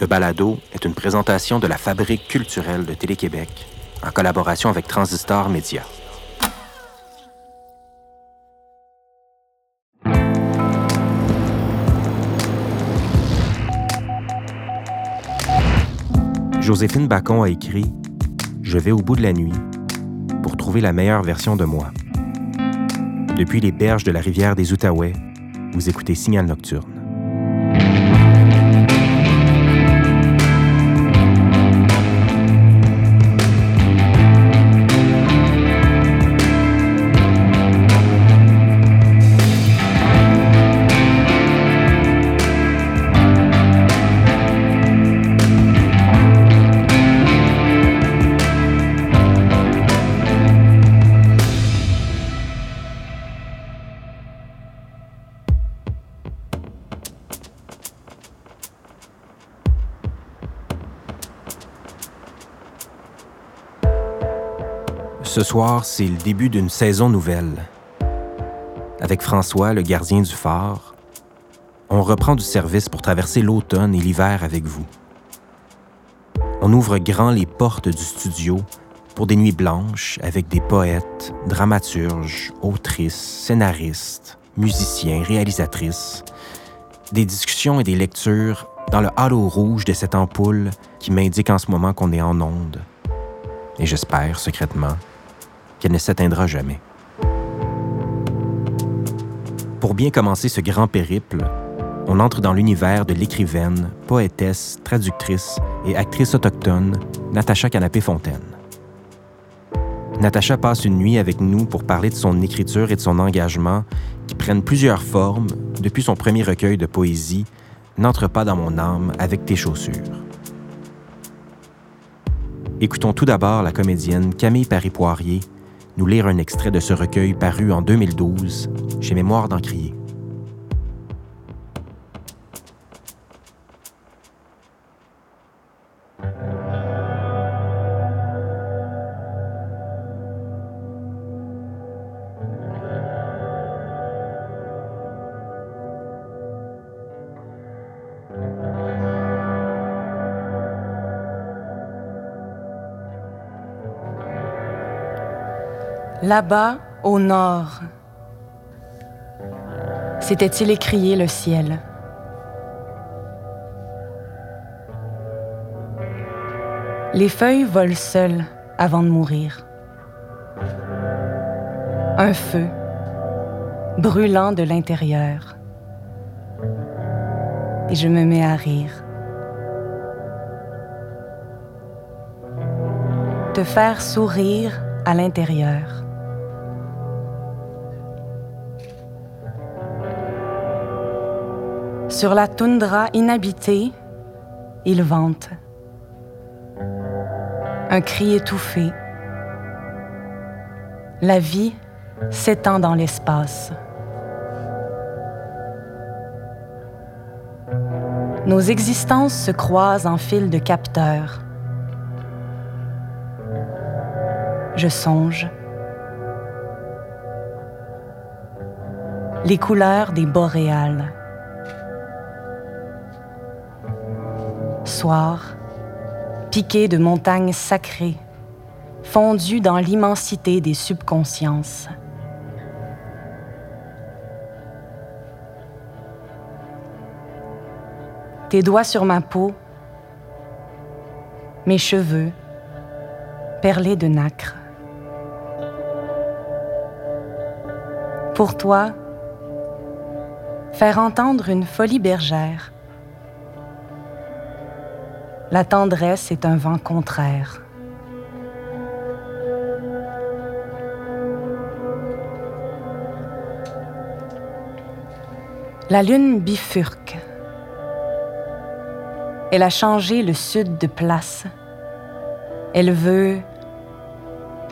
Ce balado est une présentation de la Fabrique culturelle de Télé-Québec en collaboration avec Transistor Média. Joséphine Bacon a écrit Je vais au bout de la nuit pour trouver la meilleure version de moi. Depuis les berges de la rivière des Outaouais, vous écoutez Signal Nocturne. Ce soir, c'est le début d'une saison nouvelle. Avec François, le gardien du phare, on reprend du service pour traverser l'automne et l'hiver avec vous. On ouvre grand les portes du studio pour des nuits blanches avec des poètes, dramaturges, autrices, scénaristes, musiciens, réalisatrices, des discussions et des lectures dans le halo rouge de cette ampoule qui m'indique en ce moment qu'on est en onde. Et j'espère secrètement qu'elle ne s'atteindra jamais. Pour bien commencer ce grand périple, on entre dans l'univers de l'écrivaine, poétesse, traductrice et actrice autochtone Natacha Canapé-Fontaine. Natacha passe une nuit avec nous pour parler de son écriture et de son engagement qui prennent plusieurs formes depuis son premier recueil de poésie N'entre pas dans mon âme avec tes chaussures. Écoutons tout d'abord la comédienne Camille Paris-Poirier nous lire un extrait de ce recueil paru en 2012 chez Mémoire d'Encrier. Là-bas, au nord, s'était-il écrié le ciel? Les feuilles volent seules avant de mourir. Un feu, brûlant de l'intérieur. Et je me mets à rire. Te faire sourire à l'intérieur. Sur la toundra inhabitée, il vente. Un cri étouffé. La vie s'étend dans l'espace. Nos existences se croisent en fil de capteurs. Je songe. Les couleurs des boréales. Piqué de montagnes sacrées, fondues dans l'immensité des subconsciences. Tes doigts sur ma peau, mes cheveux, perlés de nacre. Pour toi, faire entendre une folie bergère la tendresse est un vent contraire. La lune bifurque. Elle a changé le sud de place. Elle veut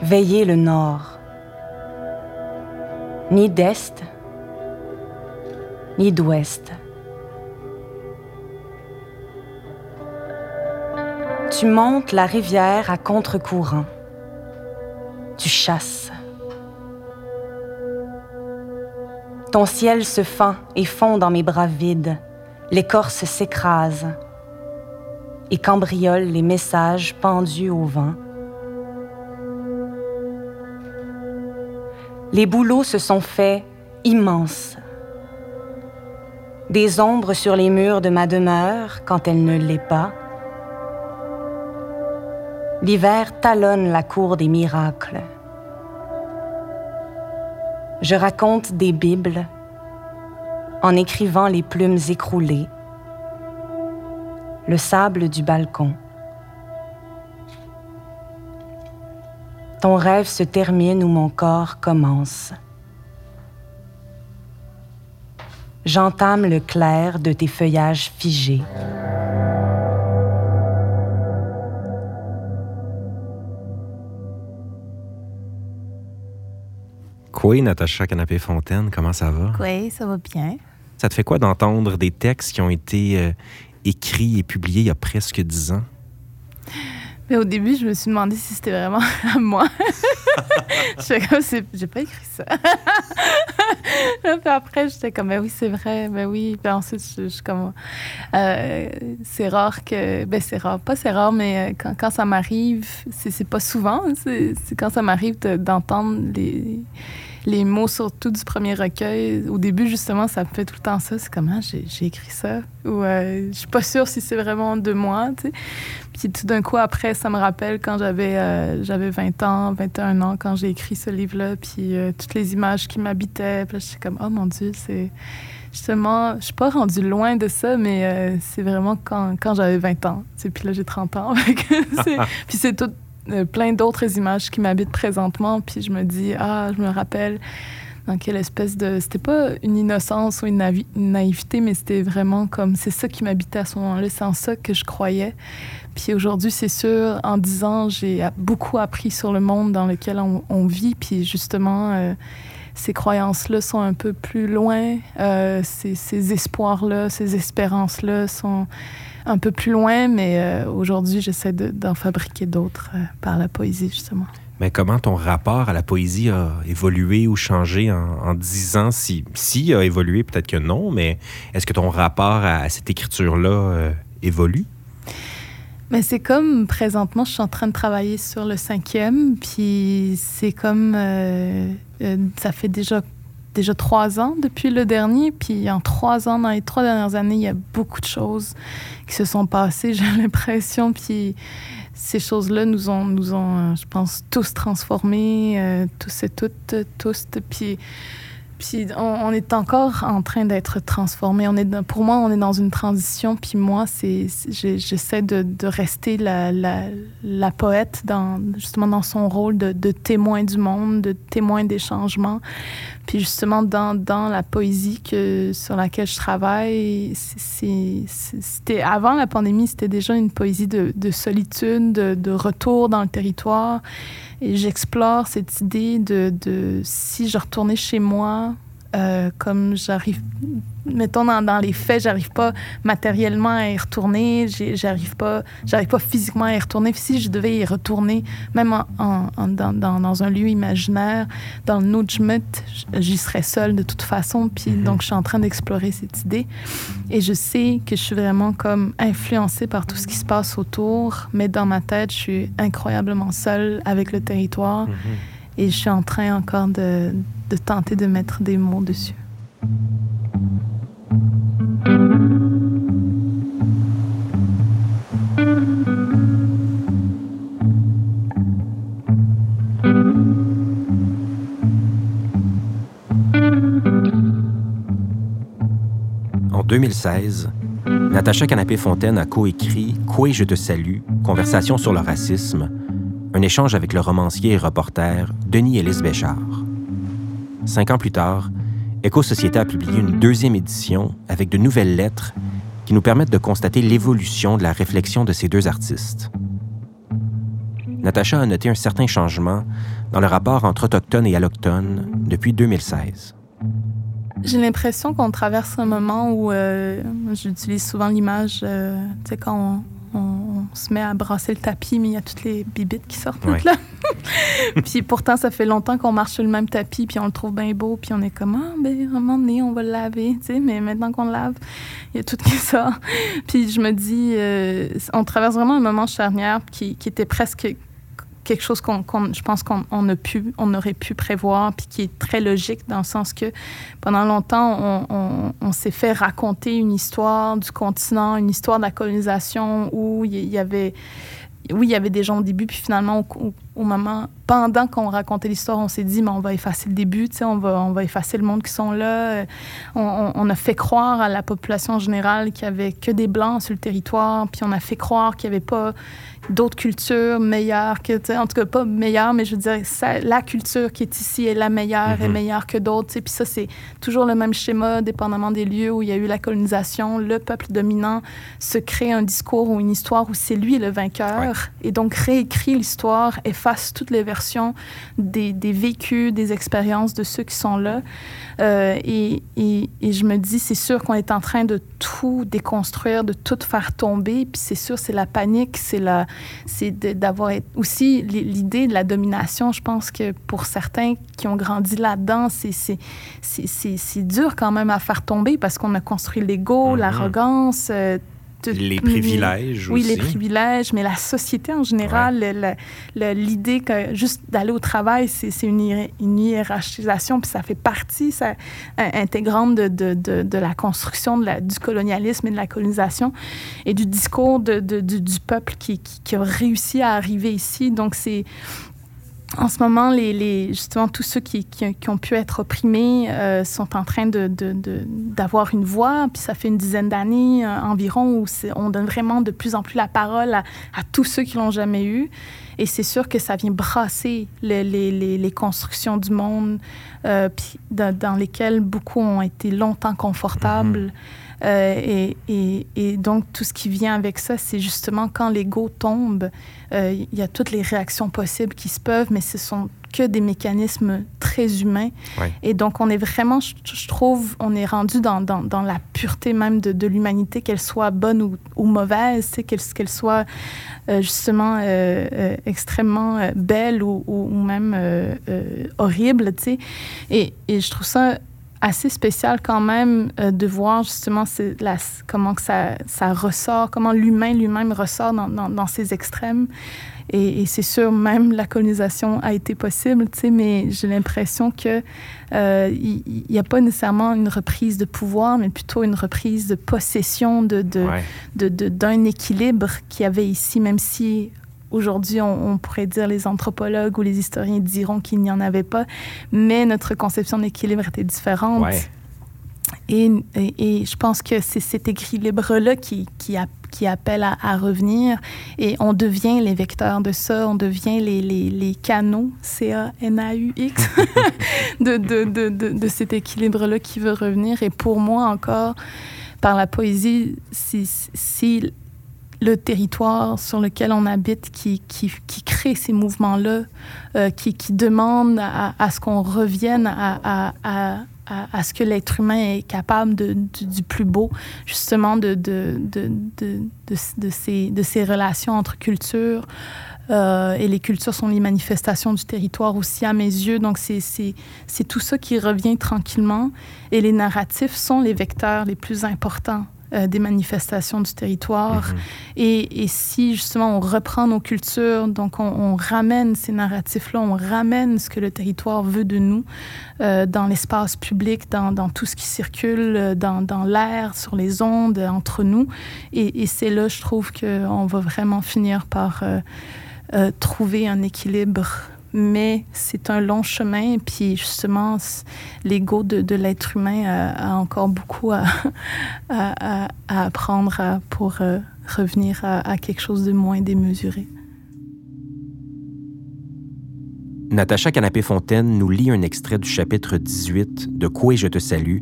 veiller le nord. Ni d'est, ni d'ouest. Tu montes la rivière à contre-courant. Tu chasses. Ton ciel se fend et fond dans mes bras vides. L'écorce s'écrase. et cambriole les messages pendus au vent. Les bouleaux se sont faits immenses. Des ombres sur les murs de ma demeure quand elle ne l'est pas. L'hiver talonne la cour des miracles. Je raconte des bibles en écrivant les plumes écroulées, le sable du balcon. Ton rêve se termine où mon corps commence. J'entame le clair de tes feuillages figés. Quoi, Natacha Canapé-Fontaine, comment ça va? Oui, ça va bien. Ça te fait quoi d'entendre des textes qui ont été euh, écrits et publiés il y a presque dix ans? Mais au début, je me suis demandé si c'était vraiment à moi. Je comme, j'ai pas écrit ça. puis après, j'étais comme, ben oui, c'est vrai, ben oui. Puis ensuite, je, suis comme, euh, c'est rare que, ben c'est rare, pas c'est rare, mais euh, quand, quand ça m'arrive, c'est pas souvent, c'est quand ça m'arrive d'entendre les les mots surtout du premier recueil, au début, justement, ça me fait tout le temps ça. C'est comment ah, j'ai écrit ça? Ou euh, je suis pas sûre si c'est vraiment de moi, tu sais. Puis tout d'un coup, après, ça me rappelle quand j'avais euh, j'avais 20 ans, 21 ans, quand j'ai écrit ce livre-là, puis euh, toutes les images qui m'habitaient. Puis là, j'étais comme, oh mon Dieu, c'est justement, je suis pas rendue loin de ça, mais c'est vraiment quand, quand j'avais 20 ans. Puis là, j'ai 30 ans. puis c'est tout euh, plein d'autres images qui m'habitent présentement. Puis je me dis, ah, je me rappelle dans quelle espèce de. C'était pas une innocence ou une, naïveté, mais c'était vraiment comme. C'est ça qui m'habitait à ce moment-là. C'est en ça que je croyais. Puis aujourd'hui, c'est sûr, en dix ans, j'ai beaucoup appris sur le monde dans lequel on, vit. Puis justement, euh, ces croyances-là sont un peu plus loin. Euh, ces, ces espoirs-là, ces espérances-là sont un peu plus loin, mais euh, aujourd'hui, j'essaie d'en fabriquer d'autres euh, par la poésie, justement. Mais comment ton rapport à la poésie a évolué ou changé en, dix ans? Si, si a évolué, peut-être que non, mais est-ce que ton rapport à, cette écriture-là euh, évolue? Mais c'est comme présentement, je suis en train de travailler sur le cinquième, puis c'est comme ça fait déjà déjà trois ans depuis le dernier. Puis en trois ans, dans les trois dernières années, il y a beaucoup de choses qui se sont passées, j'ai l'impression. Puis ces choses-là nous ont, nous ont, je pense, tous transformés, euh, tous et toutes, tous. Puis puis on, est encore en train d'être transformé. On est, pour moi, on est dans une transition. Puis moi, j'essaie de, rester la, la, poète justement dans son rôle de, témoin du monde, de témoin des changements. Puis justement dans, dans la poésie que sur laquelle je travaille, c'était avant la pandémie, c'était déjà une poésie de, de solitude, de, de retour dans le territoire. Et j'explore cette idée de, de, si je retournais chez moi, euh, comme j'arrive, mettons dans, les faits, j'arrive pas matériellement à y retourner, j'arrive pas, j'arrive pas physiquement à y retourner. Si je devais y retourner, même en, dans, dans, un lieu imaginaire, dans le Nujmut, j'y serais seule de toute façon. Puis mhm. donc, je suis en train d'explorer cette idée. Et je sais que je suis vraiment comme influencée par tout ce qui se passe autour, mais dans ma tête, je suis incroyablement seule avec le territoire. Mhm. Et je suis en train encore de, tenter de mettre des mots dessus. En 2016, Natacha Canapé-Fontaine a coécrit Quoi je te salue, Conversation sur le racisme, un échange avec le romancier et reporter Denis Ellis Béchard. Cinq ans plus tard, Éco-Société a publié une deuxième édition avec de nouvelles lettres qui nous permettent de constater l'évolution de la réflexion de ces deux artistes. Natacha a noté un certain changement dans le rapport entre autochtones et allochtones depuis 2016. J'ai l'impression qu'on traverse un moment où euh, j'utilise souvent l'image, euh, tu sais, quand on, se met à brasser le tapis, mais il y a toutes les bibites qui sortent là. puis pourtant, ça fait longtemps qu'on marche sur le même tapis, puis on le trouve bien beau, puis on est comme, ah, ben, à un moment donné, on va le laver, tu sais, mais maintenant qu'on le lave, il y a tout qui sort. puis je me dis, euh, on traverse vraiment un moment charnière qui, qui était presque quelque chose qu'on, je pense qu'on on a pu, on aurait pu prévoir, puis qui est très logique dans le sens que pendant longtemps, on, s'est fait raconter une histoire du continent, une histoire de la colonisation où il y avait il y avait des gens au début, puis finalement, moment, pendant qu'on racontait l'histoire, on s'est dit, mais on va effacer le début, on va, on va effacer le monde qui sont là. On, on, a fait croire à la population générale qu'il n'y avait que des Blancs sur le territoire, puis on a fait croire qu'il n'y avait pas d'autres cultures meilleures que, en tout cas pas meilleures, mais je veux dire, la culture qui est ici est la meilleure, est mhm. meilleure que d'autres. Puis ça, c'est toujours le même schéma, dépendamment des lieux où il y a eu la colonisation. Le peuple dominant se crée un discours ou une histoire où c'est lui le vainqueur. Et donc réécrit l'histoire, efface toutes les versions des, des vécus, des expériences de ceux qui sont là. Euh, et, et, et, je me dis, c'est sûr qu'on est en train de tout déconstruire, de tout faire tomber. Puis c'est sûr, c'est la panique, c'est la, c'est d'avoir aussi l'idée de la domination. Je pense que pour certains qui ont grandi là-dedans, c'est c'est dur quand même à faire tomber parce qu'on a construit l'ego, mm-hmm. l'arrogance. Euh, les privilèges oui, les privilèges, mais la société en général, l'idée que juste d'aller au travail, c'est une, une, hiérarchisation, puis ça fait partie ça, intégrante de, de, de, de, la construction de la, du colonialisme et de la colonisation et du discours du, du, peuple qui, qui, qui, a réussi à arriver ici. Donc, c'est en ce moment, les, les, justement, tous ceux qui, qui, qui, ont pu être opprimés euh, sont en train d'avoir de, de, une voix. Puis ça fait une dizaine d'années euh, environ où on donne vraiment de plus en plus la parole à, à tous ceux qui l'ont jamais eu. Et c'est sûr que ça vient brasser les, les, les constructions du monde euh, puis dans, dans, lesquelles beaucoup ont été longtemps confortables. Mm-hmm. Euh, et, et, et, donc, tout ce qui vient avec ça, c'est justement quand l'ego tombe, euh, il y a toutes les réactions possibles qui se peuvent, mais ce sont que des mécanismes très humains. Et donc, on est vraiment, je, trouve, on est rendu dans, dans, dans la pureté même de, de l'humanité, qu'elle soit bonne ou, ou mauvaise, qu'elle soit euh, justement extrêmement belle ou, ou même horrible. Et, et je trouve ça assez spécial quand même euh, de voir justement la, comment que ça, ça ressort, comment l'humain lui-même ressort dans, dans, dans, ces extrêmes. Et, et c'est sûr, même la colonisation a été possible, tu sais, mais j'ai l'impression que euh, il n'y a pas nécessairement une reprise de pouvoir, mais plutôt une reprise de possession de, de, de, de d'un équilibre qu'il y avait ici, même si Aujourd'hui, on, pourrait dire les anthropologues ou les historiens diront qu'il n'y en avait pas, mais notre conception d'équilibre était différente. Et, et, je pense que c'est cet équilibre-là qui, qui, qui, appelle à, revenir et on devient les vecteurs de ça, on devient les, les, les canaux, C-A-N-A-U-X, de, de, de, de, cet équilibre-là qui veut revenir. Et pour moi encore, par la poésie, si le territoire sur lequel on habite qui, qui, qui crée ces mouvements-là, euh, qui, qui demande à, à ce qu'on revienne à, à, à, ce que l'être humain est capable de, du, plus beau, justement de, de, de, ces, ces relations entre cultures. Euh, et les cultures sont les manifestations du territoire aussi à mes yeux. Donc c'est tout ça qui revient tranquillement. Et les narratifs sont les vecteurs les plus importants euh, des manifestations du territoire. Mhm. et, et, si justement on reprend nos cultures, donc on, on ramène ces narratifs-là, on ramène ce que le territoire veut de nous euh, dans l'espace public, dans, dans, tout ce qui circule, euh, dans, dans l'air, sur les ondes, entre nous. Et, et c'est là, je trouve, qu'on va vraiment finir par euh, trouver un équilibre mais c'est un long chemin. Et puis justement, l'ego de, de l'être humain a, a, encore beaucoup à, à, à apprendre pour euh, revenir à, quelque chose de moins démesuré. Natacha Canapé-Fontaine nous lit un extrait du chapitre 18 de Quoi je te salue.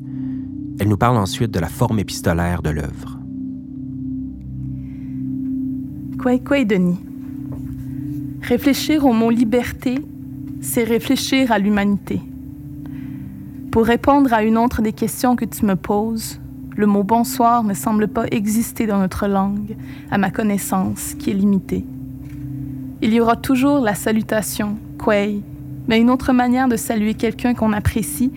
Elle nous parle ensuite de la forme épistolaire de l'œuvre. Quoi, quoi, Denis? Réfléchir au mot liberté, c'est réfléchir à l'humanité. Pour répondre à une autre des questions que tu me poses, le mot bonsoir ne semble pas exister dans notre langue, à ma connaissance, qui est limitée. Il y aura toujours la salutation, Quay. Mais une autre manière de saluer quelqu'un qu'on apprécie,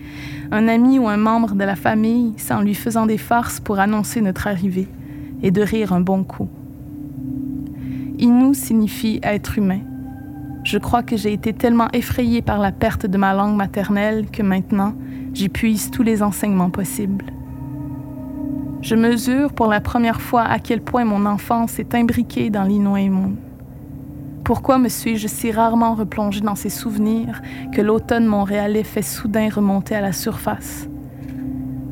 un ami ou un membre de la famille, c'est en lui faisant des farces pour annoncer notre arrivée et de rire un bon coup. Inu signifie être humain. Je crois que j'ai été tellement effrayée par la perte de ma langue maternelle que maintenant, j'y puise tous les enseignements possibles. Je mesure pour la première fois à quel point mon enfance est imbriquée dans l'Inuaimun. Pourquoi me suis-je si rarement replongée dans ces souvenirs que l'automne montréalais fait soudain remonter à la surface?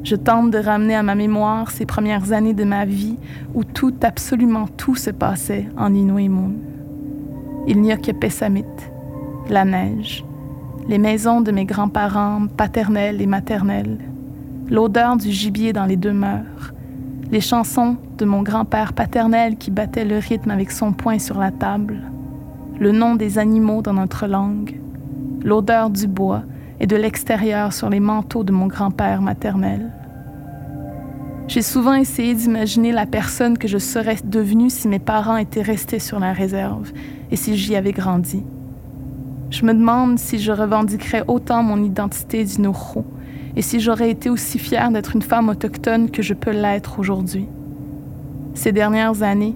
Je tente de ramener à ma mémoire ces premières années de ma vie où tout, absolument tout se passait en Inuimun. Il n'y a que Pessamit, la neige, les maisons de mes grands-parents paternels et maternels, l'odeur du gibier dans les demeures, les chansons de mon grand-père paternel qui battait le rythme avec son poing sur la table, le nom des animaux dans notre langue, l'odeur du bois et de l'extérieur sur les manteaux de mon grand-père maternel. J'ai souvent essayé d'imaginer la personne que je serais devenue si mes parents étaient restés sur la réserve et si j'y avais grandi. Je me demande si je revendiquerais autant mon identité d'Inuro et si j'aurais été aussi fière d'être une femme autochtone que je peux l'être aujourd'hui. Ces dernières années,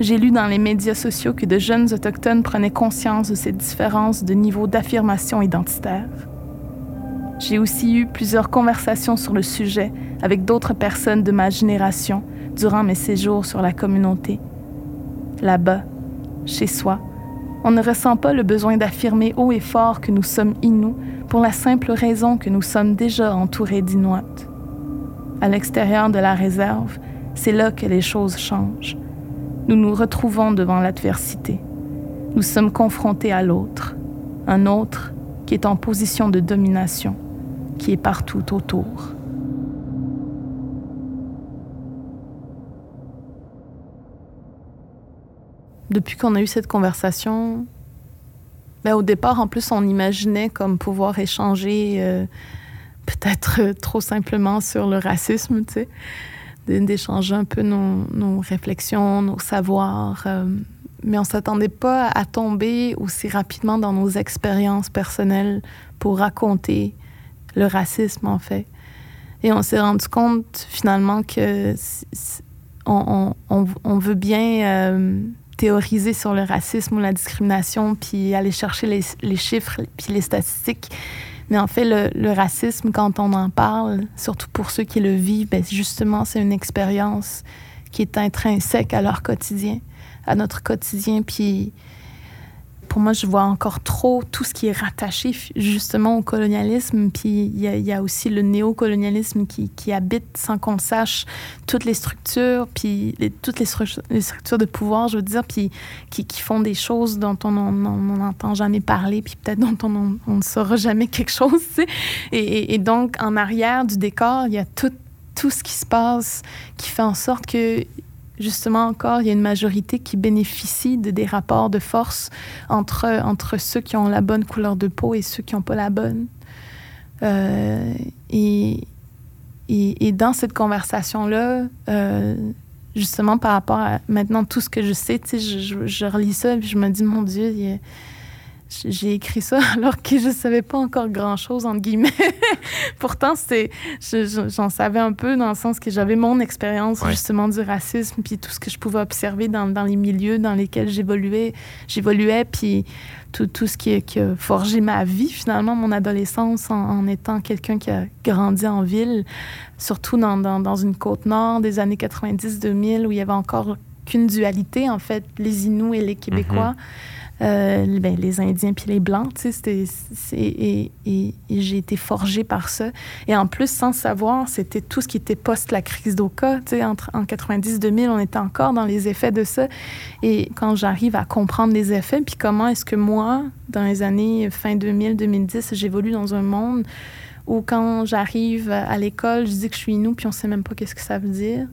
j'ai lu dans les médias sociaux que de jeunes autochtones prenaient conscience de ces différences de niveau d'affirmation identitaire. J'ai aussi eu plusieurs conversations sur le sujet avec d'autres personnes de ma génération durant mes séjours sur la communauté. Là-bas, chez soi, on ne ressent pas le besoin d'affirmer haut et fort que nous sommes Inuits pour la simple raison que nous sommes déjà entourés d'Inuits. À l'extérieur de la réserve, c'est là que les choses changent. Nous nous retrouvons devant l'adversité. Nous sommes confrontés à l'autre, un autre qui est en position de domination, qui est partout autour. Depuis qu'on a eu cette conversation, ben, au départ, en plus, on imaginait comme pouvoir échanger euh, peut-être trop simplement sur le racisme, tu sais, d'échanger un peu nos, réflexions, nos savoirs. Euh, mais on s'attendait pas à tomber aussi rapidement dans nos expériences personnelles pour raconter le racisme, en fait. Et on s'est rendu compte finalement que on, veut bien euh, théoriser sur le racisme ou la discrimination, puis aller chercher les, chiffres, puis les statistiques. Mais en fait, le, racisme, quand on en parle, surtout pour ceux qui le vivent, ben justement, c'est une expérience qui est intrinsèque à leur quotidien, à notre quotidien. Puis pour moi, je vois encore trop tout ce qui est rattaché justement au colonialisme. Puis il y, a aussi le néocolonialisme qui, habite sans qu'on sache toutes les structures, puis toutes les, structures de pouvoir, je veux dire, puis qui, qui font des choses dont on n'entend jamais parler, puis peut-être dont on, ne saura jamais quelque chose. Et, et, donc, en arrière du décor, il y a tout, tout ce qui se passe qui fait en sorte que justement encore, il y a une majorité qui bénéficie de des rapports de force entre, entre ceux qui ont la bonne couleur de peau et ceux qui n'ont pas la bonne. Euh, et, et, dans cette conversation-là, euh, justement par rapport à maintenant tout ce que je sais, je, je, je, relis ça et je me dis, mon Dieu, il y a, j'ai écrit ça alors que je savais pas encore grand-chose, entre guillemets. Pourtant, c'est, j'en savais un peu dans le sens que j'avais mon expérience justement du racisme, puis tout ce que je pouvais observer dans, dans les milieux dans lesquels j'évoluais, j'évoluais, puis tout, tout ce qui, qui, a forgé ma vie, finalement, mon adolescence, en, étant quelqu'un qui a grandi en ville, surtout dans, dans, dans une côte nord des années 90-2000, où il y avait encore qu'une dualité, en fait, les Inuits et les Québécois. Mm-hmm. Euh, ben, les Indiens puis les Blancs, sais, et, et, j'ai été forgée par ça. Et en plus, sans savoir, c'était tout ce qui était post la crise d'Oka, entre, en 90-2000, on était encore dans les effets de ça. Et quand j'arrive à comprendre les effets, puis comment est-ce que moi, dans les années fin 2000-2010, j'évolue dans un monde où quand j'arrive à l'école, je dis que je suis nous, puis on sait même pas qu'est-ce que ça veut dire.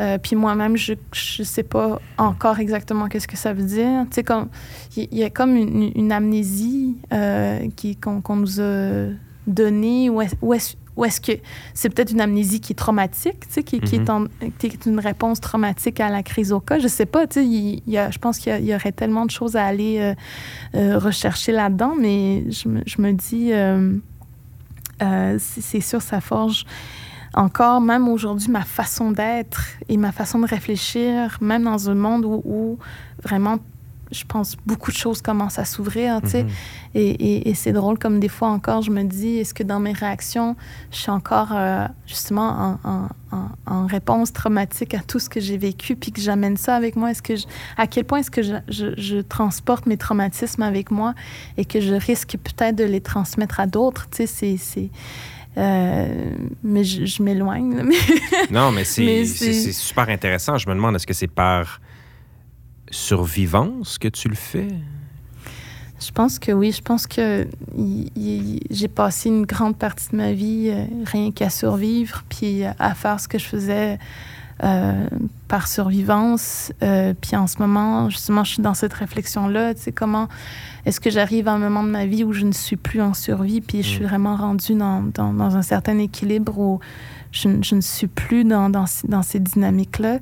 Euh, puis moi-même, je ne sais pas encore exactement qu'est-ce que ça veut dire. Tu sais, il y, a comme une, amnésie euh, qu'on nous a donnée, où est-ce que c'est peut-être une amnésie qui est traumatique, tu sais, qui, qui, est Mhm. en- qui est une réponse traumatique à la crise au cas? Je sais pas, tu sais, il y a- je pense qu'il y, y aurait tellement de choses à aller euh, rechercher là-dedans, mais je me, je me dis, c'est sûr, ça forge encore, même aujourd'hui, ma façon d'être et ma façon de réfléchir, même dans un monde où, où vraiment, je pense, beaucoup de choses commencent à s'ouvrir. Mhm. Et, et- et c'est drôle, comme des fois encore, je me dis, est-ce que dans mes réactions, je suis encore euh, justement en, en- en- en réponse traumatique à tout ce que j'ai vécu, puis que j'amène ça avec moi? Est-ce que je- à quel point est-ce que je, je- je transporte mes traumatismes avec moi et que je risque peut-être de les transmettre à d'autres? Tu sais, c'est... euh, mais je, je m'éloigne. mais- Non, mais c'est super intéressant. Je me demande, est-ce que c'est par survivance que tu le fais? Je pense que oui. Je pense que j'ai passé une grande partie de ma vie euh, rien qu'à survivre, puis à faire ce que je faisais par survivance. Euh, puis en ce moment, justement, je suis dans cette réflexion-là. Tu sais, comment est-ce que j'arrive à un moment de ma vie où je ne suis plus en survie, puis je suis Mm. vraiment rendue dans, dans, dans un certain équilibre où je, ne- je ne suis plus dans, dans, ces- dans ces dynamiques-là.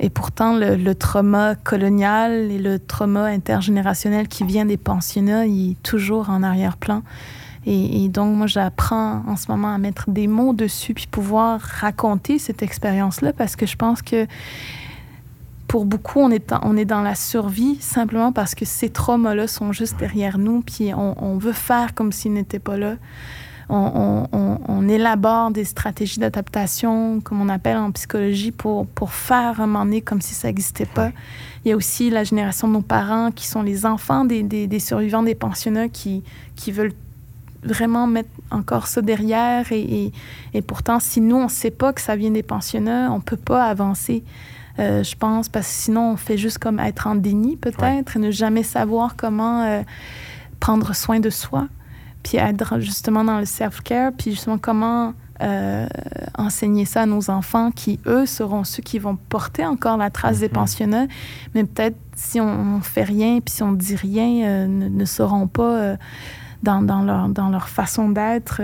Et pourtant, le, le trauma colonial et le trauma intergénérationnel qui vient des pensionnats, il est toujours en arrière-plan. Et, et donc, moi, j'apprends en ce moment à mettre des mots dessus puis pouvoir raconter cette expérience-là parce que je pense que pour beaucoup, on est, on est dans la survie simplement parce que ces traumas-là sont juste derrière nous puis on, on veut faire comme s'ils n'étaient pas là. On, on- on- on élabore des stratégies d'adaptation, comme on appelle en psychologie, pour, pour faire un moment donné comme si ça n'existait pas. Il y a aussi la génération de nos parents qui sont les enfants des, des- des survivants des pensionnats qui, qui veulent vraiment mettre encore ça derrière. Et, et- et pourtant, si nous, on ne sait pas que ça vient des pensionnats, on ne peut pas avancer. euh, je pense, parce que sinon, on fait juste comme être en déni, peut-être, et ne jamais savoir comment euh, prendre soin de soi puis être justement dans le self-care, puis justement comment euh, enseigner ça à nos enfants qui, eux, seront ceux qui vont porter encore la trace des Mhm. pensionnats, mais peut-être si on, on fait rien, puis si on dit rien, euh, ne, ne sauront pas euh, dans, leur, dans leur façon d'être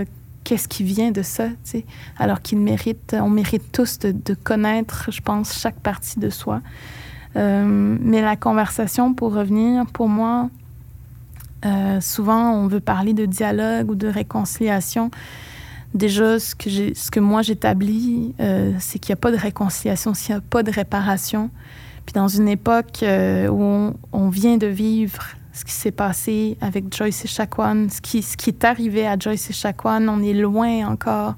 qu'est-ce qui vient de ça, tu alors qu'ils méritent, on mérite tous de, connaître, je pense, chaque partie de soi. Euh, mais la conversation, pour revenir, pour moi, euh, souvent, on veut parler de dialogue ou de réconciliation. Déjà, ce que, ce que moi j'établis, euh, c'est qu'il n'y a pas de réconciliation s'il n'y a pas de réparation. Puis dans une époque où on vient de vivre ce qui s'est passé avec Joyce et Chacuan, ce qui, ce qui est arrivé à Joyce et Chacuan, on est loin encore,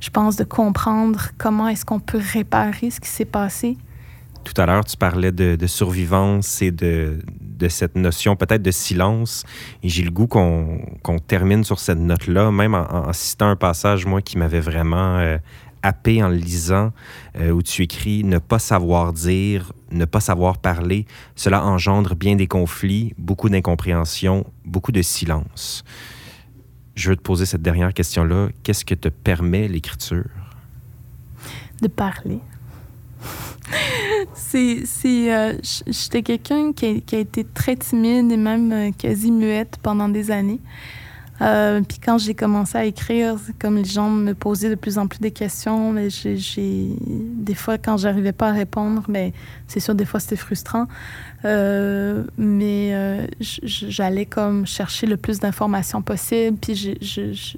je pense, de comprendre comment est-ce qu'on peut réparer ce qui s'est passé. Tout à l'heure, tu parlais de, de survivance et de, de cette notion peut-être de silence. Et j'ai le goût qu'on qu'on termine sur cette note-là, même en, en citant un passage, moi, qui m'avait vraiment euh, happé en le lisant, euh, où tu écris « Ne pas savoir dire, ne pas savoir parler, cela engendre bien des conflits, beaucoup d'incompréhension, beaucoup de silence. » Je veux te poser cette dernière question-là. Qu'est-ce que te permet l'écriture? de parler. c'est, euh, j'étais quelqu'un qui a été très timide et même euh, quasi muette pendant des années. Euh, puis quand j'ai commencé à écrire, comme les gens me posaient de plus en plus des questions, mais j'ai, des fois quand j'arrivais pas à répondre, mais c'est sûr des fois c'était frustrant. Euh, mais euh, j'allais comme chercher le plus d'informations possible. Puis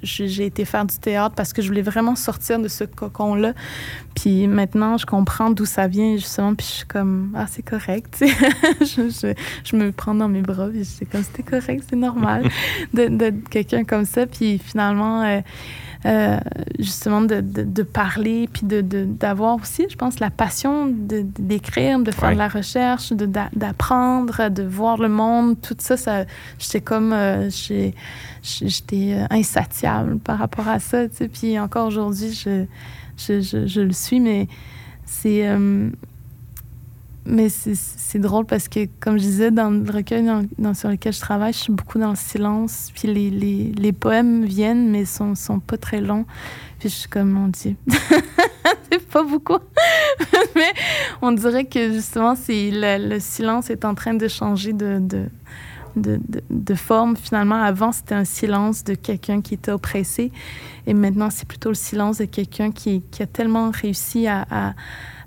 j'ai- été faire du théâtre parce que je voulais vraiment sortir de ce cocon-là. Puis maintenant, je comprends d'où ça vient, justement. Puis je suis comme, ah, c'est correct. je, me prends dans mes bras. Puis comme, c'était correct, c'est normal de- d'être quelqu'un comme ça. Puis finalement, euh, euh, justement, de, de, de parler, puis de- d'avoir aussi, je pense, la passion d'écrire, de faire Ouais. de la recherche, d'apprendre, de voir le monde. Tout ça, ça j'étais comme, euh, j'étais euh, insatiable par rapport à ça. tu sais. Puis encore aujourd'hui, je je, je, je le suis, mais c'est. Mais c'est- drôle parce que, comme je disais, dans le recueil dans, sur lequel je travaille, je suis beaucoup dans le silence. Puis les, les, les poèmes viennent, mais sont, sont pas très longs. Puis je suis comme, mon Dieu, c'est pas beaucoup. mais on dirait que justement, le, le silence est en train de changer de, de, de, de, forme. Finalement, avant, c'était un silence de quelqu'un qui était oppressé. Et maintenant, c'est plutôt le silence de quelqu'un qui, qui, a tellement réussi à, à,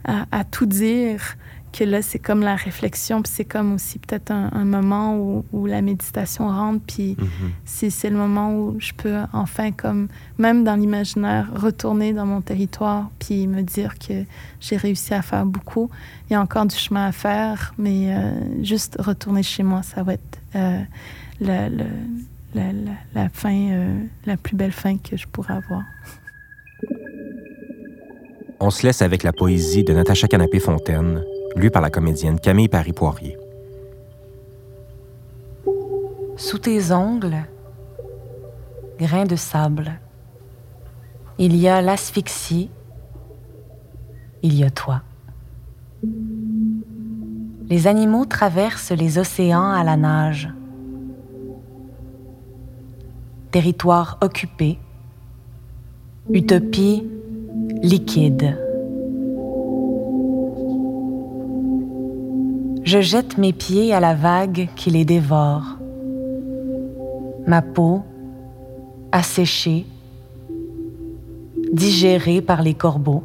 à, tout dire que là, c'est comme la réflexion, puis c'est comme aussi peut-être un, moment où, où, la méditation rentre, puis mm-hmm. c'est le moment où je peux enfin, comme même dans l'imaginaire, retourner dans mon territoire, puis me dire que j'ai réussi à faire beaucoup. Il y a encore du chemin à faire, mais euh, juste retourner chez moi, ça va être euh, la, la, la, la, fin, euh, la plus belle fin que je pourrais avoir. On se laisse avec la poésie de Natacha Canapé-Fontaine, lue par la comédienne Camille Paris-Poirier. Sous tes ongles, grains de sable, il y a l'asphyxie, il y a toi. Les animaux traversent les océans à la nage. Territoire occupé, utopie liquide. Je jette mes pieds à la vague qui les dévore. Ma peau, asséchée, digérée par les corbeaux.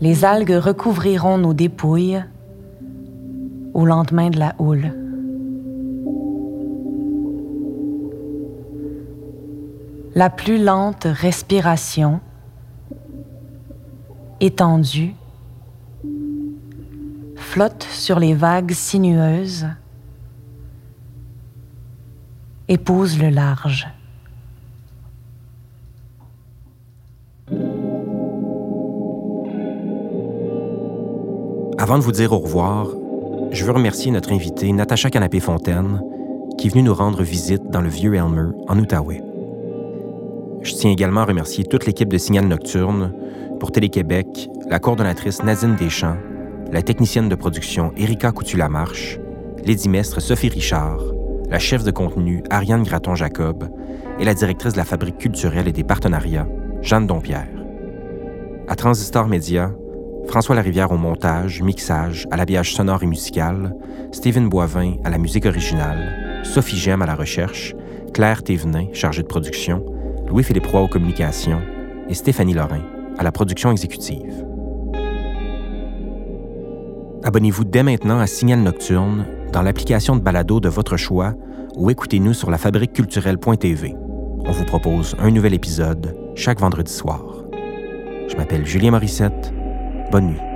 Les algues recouvriront nos dépouilles au lendemain de la houle. La plus lente respiration, étendue, flotte sur les vagues sinueuses, épouse le large. Avant de vous dire au revoir, je veux remercier notre invitée Natacha Canapé-Fontaine qui est venue nous rendre visite dans le vieux Elmer en Outaouais. Je tiens également à remercier toute l'équipe de Signal Nocturne, pour Télé-Québec, la coordonnatrice Nadine Deschamps, la technicienne de production Erika Coutu-Lamarche, l'édimestre Sophie Richard, la chef de contenu Ariane Graton-Jacob et la directrice de la Fabrique culturelle et des partenariats, Jeanne Dompierre. À Transistor Média, François Larivière au montage, mixage, à l'habillage sonore et musical, Stephen Boivin à la musique originale, Sophie Gem à la recherche, Claire Thévenin, chargée de production, Louis-Philippe Roy aux communications et Stéphanie Lorrain à la production exécutive. Abonnez-vous dès maintenant à Signal Nocturne dans l'application de balado de votre choix ou écoutez-nous sur lafabriqueculturelle.tv. On vous propose un nouvel épisode chaque vendredi soir. Je m'appelle Julien Morissette. Bonne nuit.